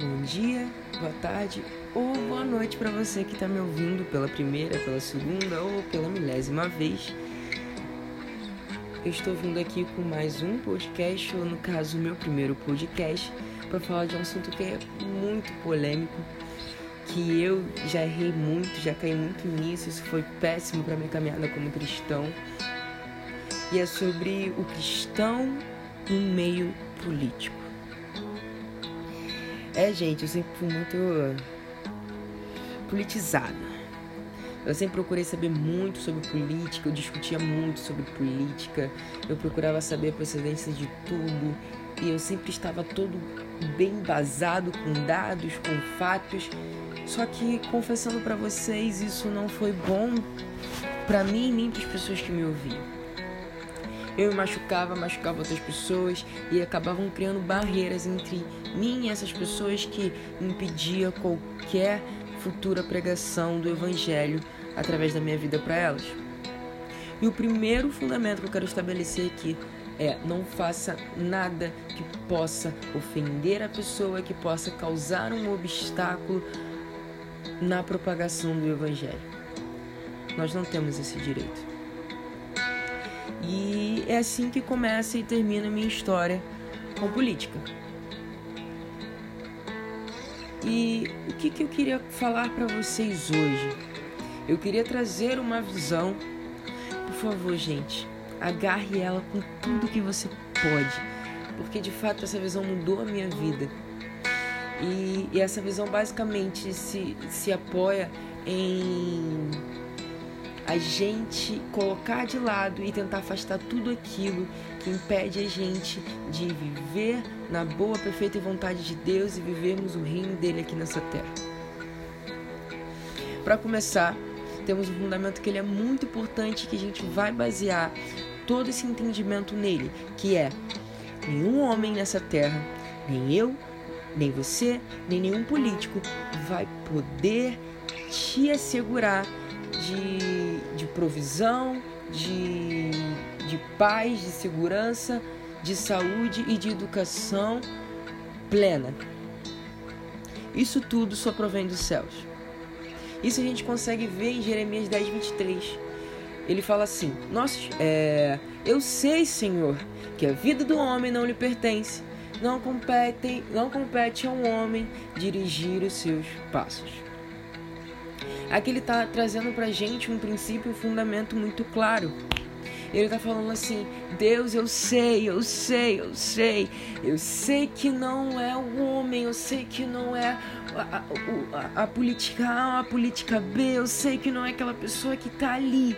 Bom dia, boa tarde ou boa noite para você que está me ouvindo pela primeira, pela segunda ou pela milésima vez. Eu estou vindo aqui com mais um podcast, ou no caso, meu primeiro podcast, para falar de um assunto que é muito polêmico, que eu já errei muito, já caí muito nisso, isso foi péssimo para minha caminhada como cristão. E é sobre o cristão no meio político. É, gente, eu sempre fui muito politizada. Eu sempre procurei saber muito sobre política, eu discutia muito sobre política, eu procurava saber a procedência de tudo e eu sempre estava todo bem embasado com dados, com fatos. Só que confessando para vocês, isso não foi bom para mim nem para as pessoas que me ouviam. Eu me machucava, machucava outras pessoas e acabavam criando barreiras entre mim e essas pessoas que impedia qualquer futura pregação do evangelho através da minha vida para elas. E o primeiro fundamento que eu quero estabelecer aqui é não faça nada que possa ofender a pessoa, que possa causar um obstáculo na propagação do evangelho. Nós não temos esse direito. É assim que começa e termina a minha história com política. E o que, que eu queria falar para vocês hoje? Eu queria trazer uma visão. Por favor, gente, agarre ela com tudo que você pode, porque de fato essa visão mudou a minha vida. E, e essa visão basicamente se, se apoia em a gente colocar de lado e tentar afastar tudo aquilo que impede a gente de viver na boa, perfeita vontade de Deus e vivermos o reino dele aqui nessa terra. Para começar, temos um fundamento que ele é muito importante que a gente vai basear todo esse entendimento nele, que é nenhum homem nessa terra, nem eu, nem você, nem nenhum político vai poder te assegurar de, de provisão, de, de paz, de segurança, de saúde e de educação plena. Isso tudo só provém dos céus. Isso a gente consegue ver em Jeremias 10, 23. Ele fala assim: Nossa, é, eu sei, Senhor, que a vida do homem não lhe pertence. Não compete, não compete a um homem dirigir os seus passos. Aqui ele está trazendo para gente um princípio, um fundamento muito claro. Ele está falando assim: Deus, eu sei, eu sei, eu sei, eu sei que não é o homem, eu sei que não é a, a, a, política A, a política B, eu sei que não é aquela pessoa que está ali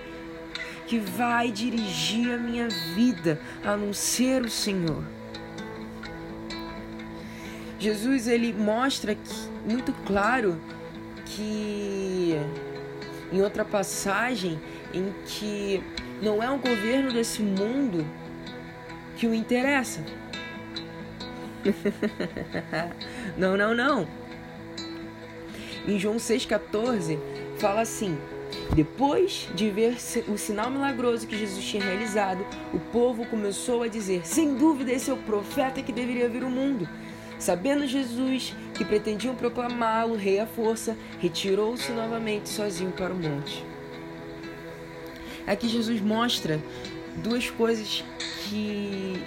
que vai dirigir a minha vida, a não ser o Senhor. Jesus ele mostra que, muito claro que em outra passagem em que não é o governo desse mundo que o interessa. não, não, não. Em João 6,14 fala assim: Depois de ver o sinal milagroso que Jesus tinha realizado, o povo começou a dizer: Sem dúvida, esse é o profeta que deveria vir ao mundo. Sabendo Jesus que pretendiam proclamá-lo rei à força, retirou-se novamente sozinho para o monte. Aqui Jesus mostra duas coisas que.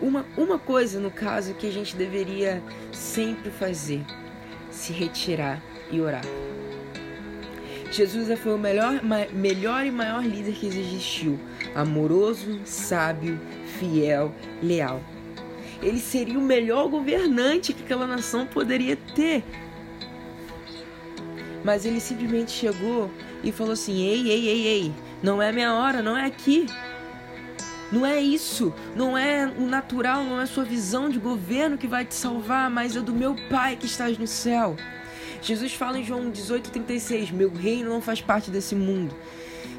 Uma, uma coisa, no caso, que a gente deveria sempre fazer: se retirar e orar. Jesus foi o melhor, melhor e maior líder que existiu. Amoroso, sábio, fiel, leal ele seria o melhor governante que aquela nação poderia ter. Mas ele simplesmente chegou e falou assim: ei, ei, ei, ei, não é minha hora, não é aqui. Não é isso, não é o natural, não é a sua visão de governo que vai te salvar, mas é do meu Pai que estás no céu. Jesus fala em João 18,36: Meu reino não faz parte desse mundo.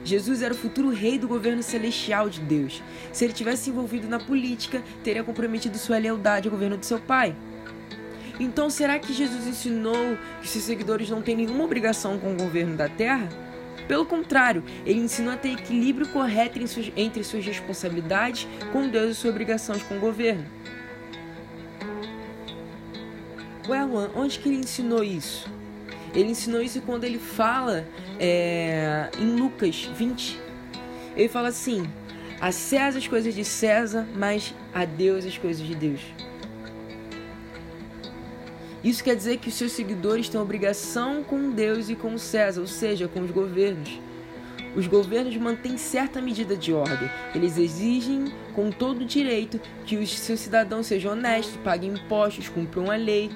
Jesus era o futuro rei do governo celestial de Deus. Se ele tivesse envolvido na política, teria comprometido sua lealdade ao governo de seu pai. Então, será que Jesus ensinou que seus seguidores não têm nenhuma obrigação com o governo da terra? Pelo contrário, ele ensinou a ter equilíbrio correto entre suas responsabilidades com Deus e suas obrigações com o governo. Ué, onde que ele ensinou isso? Ele ensinou isso quando ele fala é, em Lucas 20. Ele fala assim: a César as coisas de César, mas a Deus as coisas de Deus. Isso quer dizer que os seus seguidores têm obrigação com Deus e com César, ou seja, com os governos. Os governos mantêm certa medida de ordem. Eles exigem, com todo direito, que os seus cidadãos sejam honestos, paguem impostos, cumpram a lei.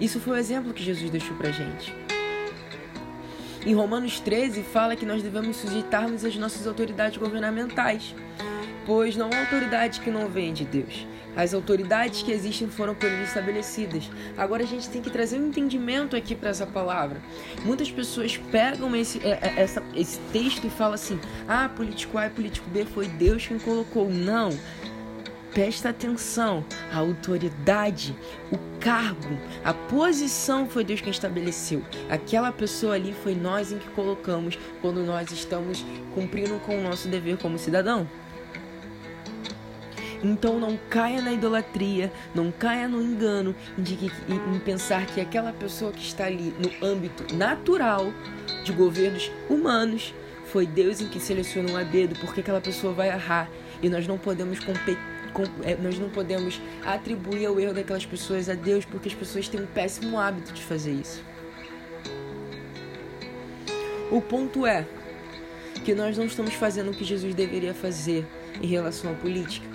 Isso foi o exemplo que Jesus deixou pra gente. Em Romanos 13 fala que nós devemos sujeitarmos às nossas autoridades governamentais, pois não há autoridade que não venha de Deus. As autoridades que existem foram por ele estabelecidas. Agora a gente tem que trazer um entendimento aqui para essa palavra. Muitas pessoas pegam esse, é, é, essa, esse texto e falam assim: ah, político A e político B foi Deus quem colocou. Não. Presta atenção, a autoridade, o cargo, a posição foi Deus quem estabeleceu. Aquela pessoa ali foi nós em que colocamos quando nós estamos cumprindo com o nosso dever como cidadão. Então não caia na idolatria, não caia no engano de que, em pensar que aquela pessoa que está ali no âmbito natural de governos humanos foi Deus em que selecionou a dedo, porque aquela pessoa vai errar e nós não podemos competir nós não podemos atribuir o erro daquelas pessoas a Deus, porque as pessoas têm um péssimo hábito de fazer isso. O ponto é que nós não estamos fazendo o que Jesus deveria fazer em relação à política.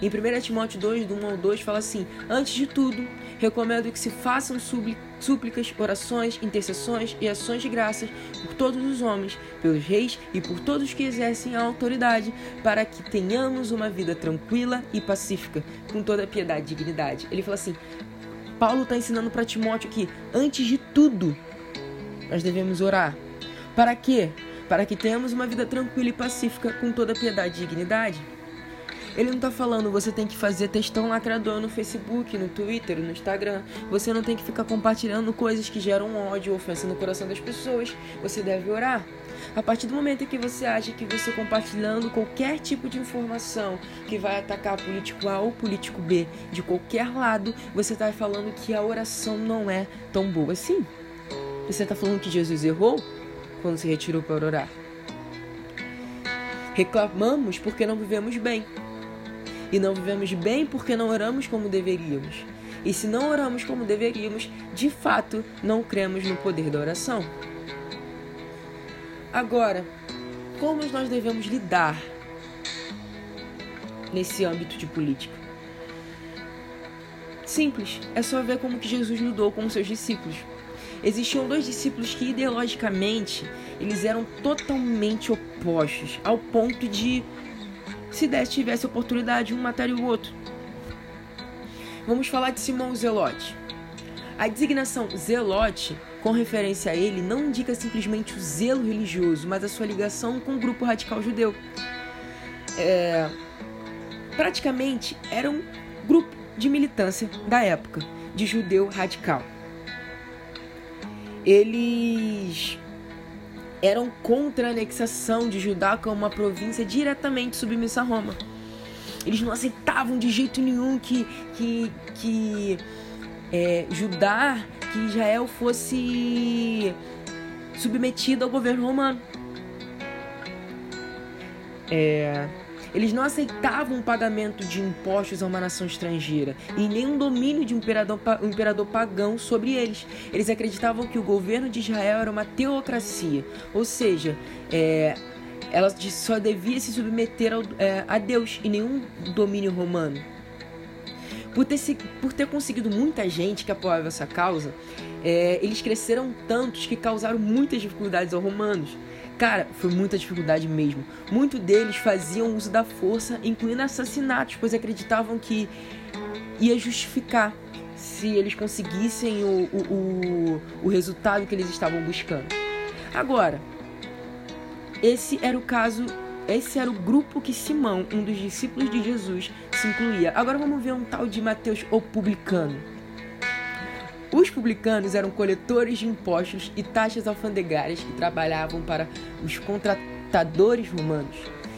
Em 1 Timóteo 2, do 1 ao 2, fala assim: Antes de tudo, recomendo que se façam súplicas, orações, intercessões e ações de graças por todos os homens, pelos reis e por todos que exercem a autoridade, para que tenhamos uma vida tranquila e pacífica, com toda piedade e dignidade. Ele fala assim: Paulo está ensinando para Timóteo que, antes de tudo, nós devemos orar. Para quê? Para que tenhamos uma vida tranquila e pacífica, com toda piedade e dignidade. Ele não tá falando você tem que fazer textão lacrador no Facebook, no Twitter, no Instagram. Você não tem que ficar compartilhando coisas que geram ódio, ofensa no coração das pessoas. Você deve orar. A partir do momento em que você acha que você compartilhando qualquer tipo de informação que vai atacar político A ou político B de qualquer lado, você está falando que a oração não é tão boa assim. Você está falando que Jesus errou quando se retirou para orar. Reclamamos porque não vivemos bem. E não vivemos bem porque não oramos como deveríamos. E se não oramos como deveríamos, de fato não cremos no poder da oração. Agora, como nós devemos lidar nesse âmbito de política? Simples, é só ver como que Jesus lidou com os seus discípulos. Existiam dois discípulos que ideologicamente eles eram totalmente opostos, ao ponto de se desse tivesse oportunidade, um mataria o outro. Vamos falar de Simão Zelote. A designação Zelote, com referência a ele, não indica simplesmente o zelo religioso, mas a sua ligação com o grupo radical judeu. É, praticamente era um grupo de militância da época, de judeu radical. Eles eram contra a anexação de Judá como uma província diretamente submissa a Roma. Eles não aceitavam de jeito nenhum que, que, que é, Judá, que Israel fosse submetido ao governo romano. É, eles não aceitavam o pagamento de impostos a uma nação estrangeira e nenhum domínio de um imperador, um imperador pagão sobre eles. Eles acreditavam que o governo de Israel era uma teocracia, ou seja, é, ela só devia se submeter ao, é, a Deus e nenhum domínio romano. Por ter, por ter conseguido muita gente que apoiava essa causa, é, eles cresceram tantos que causaram muitas dificuldades aos romanos. Cara, foi muita dificuldade mesmo. Muitos deles faziam uso da força, incluindo assassinatos, pois acreditavam que ia justificar se eles conseguissem o, o, o, o resultado que eles estavam buscando. Agora, esse era o caso, esse era o grupo que Simão, um dos discípulos de Jesus, se incluía. Agora vamos ver um tal de Mateus, o publicano. Os publicanos eram coletores de impostos e taxas alfandegárias que trabalhavam para os contratadores romanos.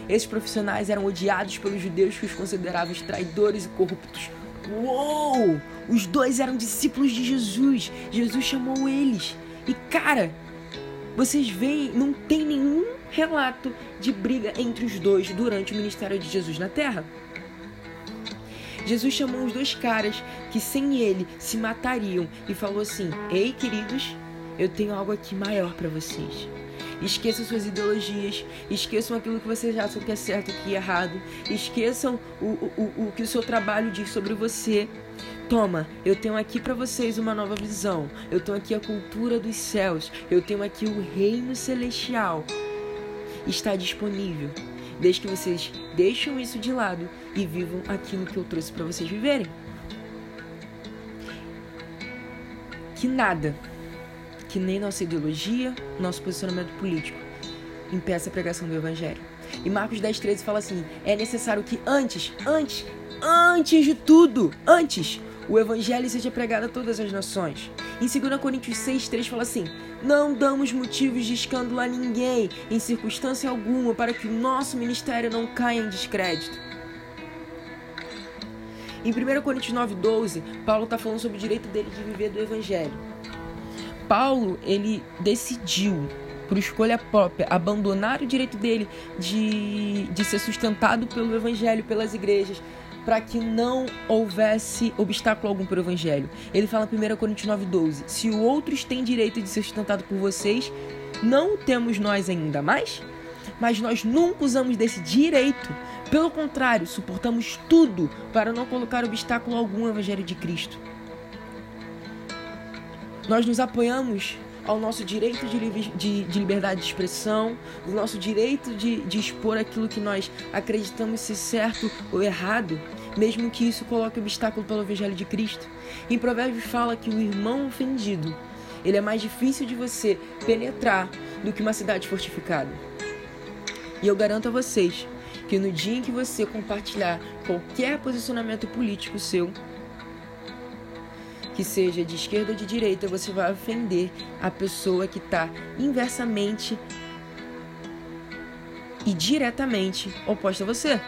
Esses profissionais eram odiados pelos judeus que os consideravam traidores e corruptos. Uou! Os dois eram discípulos de Jesus. Jesus chamou eles. E cara, vocês veem, não tem nenhum relato de briga entre os dois durante o ministério de Jesus na terra. Jesus chamou os dois caras que sem ele se matariam e falou assim: Ei, queridos, eu tenho algo aqui maior para vocês. Esqueçam suas ideologias, esqueçam aquilo que vocês acham que é certo e que é errado, esqueçam o, o, o que o seu trabalho diz sobre você. Toma, eu tenho aqui para vocês uma nova visão. Eu tenho aqui a cultura dos céus. Eu tenho aqui o reino celestial. Está disponível. Desde que vocês deixem isso de lado e vivam aquilo que eu trouxe para vocês viverem. Que nada que nem nossa ideologia, nosso posicionamento político impeça a pregação do Evangelho. E Marcos 10, 13 fala assim: é necessário que antes, antes, antes de tudo, antes, o Evangelho seja pregado a todas as nações. Em 2 Coríntios 6, 3 fala assim: Não damos motivos de escândalo a ninguém, em circunstância alguma, para que o nosso ministério não caia em descrédito. Em 1 Coríntios 9, 12, Paulo está falando sobre o direito dele de viver do Evangelho. Paulo ele decidiu por escolha própria, abandonar o direito dele de, de ser sustentado pelo evangelho, pelas igrejas, para que não houvesse obstáculo algum para o evangelho. Ele fala em 1 Coríntios 9,12: Se outros têm direito de ser sustentado por vocês, não temos nós ainda mais? Mas nós nunca usamos desse direito. Pelo contrário, suportamos tudo para não colocar obstáculo algum ao evangelho de Cristo. Nós nos apoiamos ao nosso direito de, de, de liberdade de expressão, do nosso direito de, de expor aquilo que nós acreditamos ser certo ou errado, mesmo que isso coloque obstáculo pelo Evangelho de Cristo. Em Provérbios fala que o irmão ofendido ele é mais difícil de você penetrar do que uma cidade fortificada. E eu garanto a vocês que no dia em que você compartilhar qualquer posicionamento político seu, que seja de esquerda ou de direita, você vai ofender a pessoa que está inversamente e diretamente oposta a você.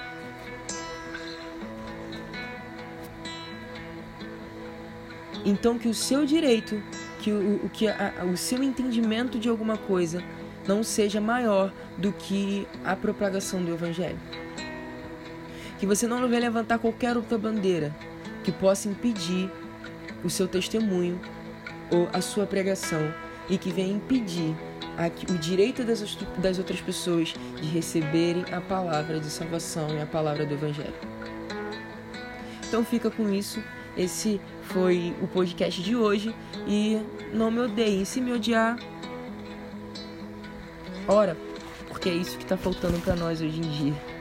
Então que o seu direito, que o, que a, o seu entendimento de alguma coisa não seja maior do que a propagação do evangelho. Que você não vai levantar qualquer outra bandeira que possa impedir o seu testemunho ou a sua pregação e que venha impedir o direito das, outras pessoas de receberem a palavra de salvação e a palavra do Evangelho. Então fica com isso. Esse foi o podcast de hoje. E não me odeiem. Se me odiar, ora, porque é isso que está faltando para nós hoje em dia.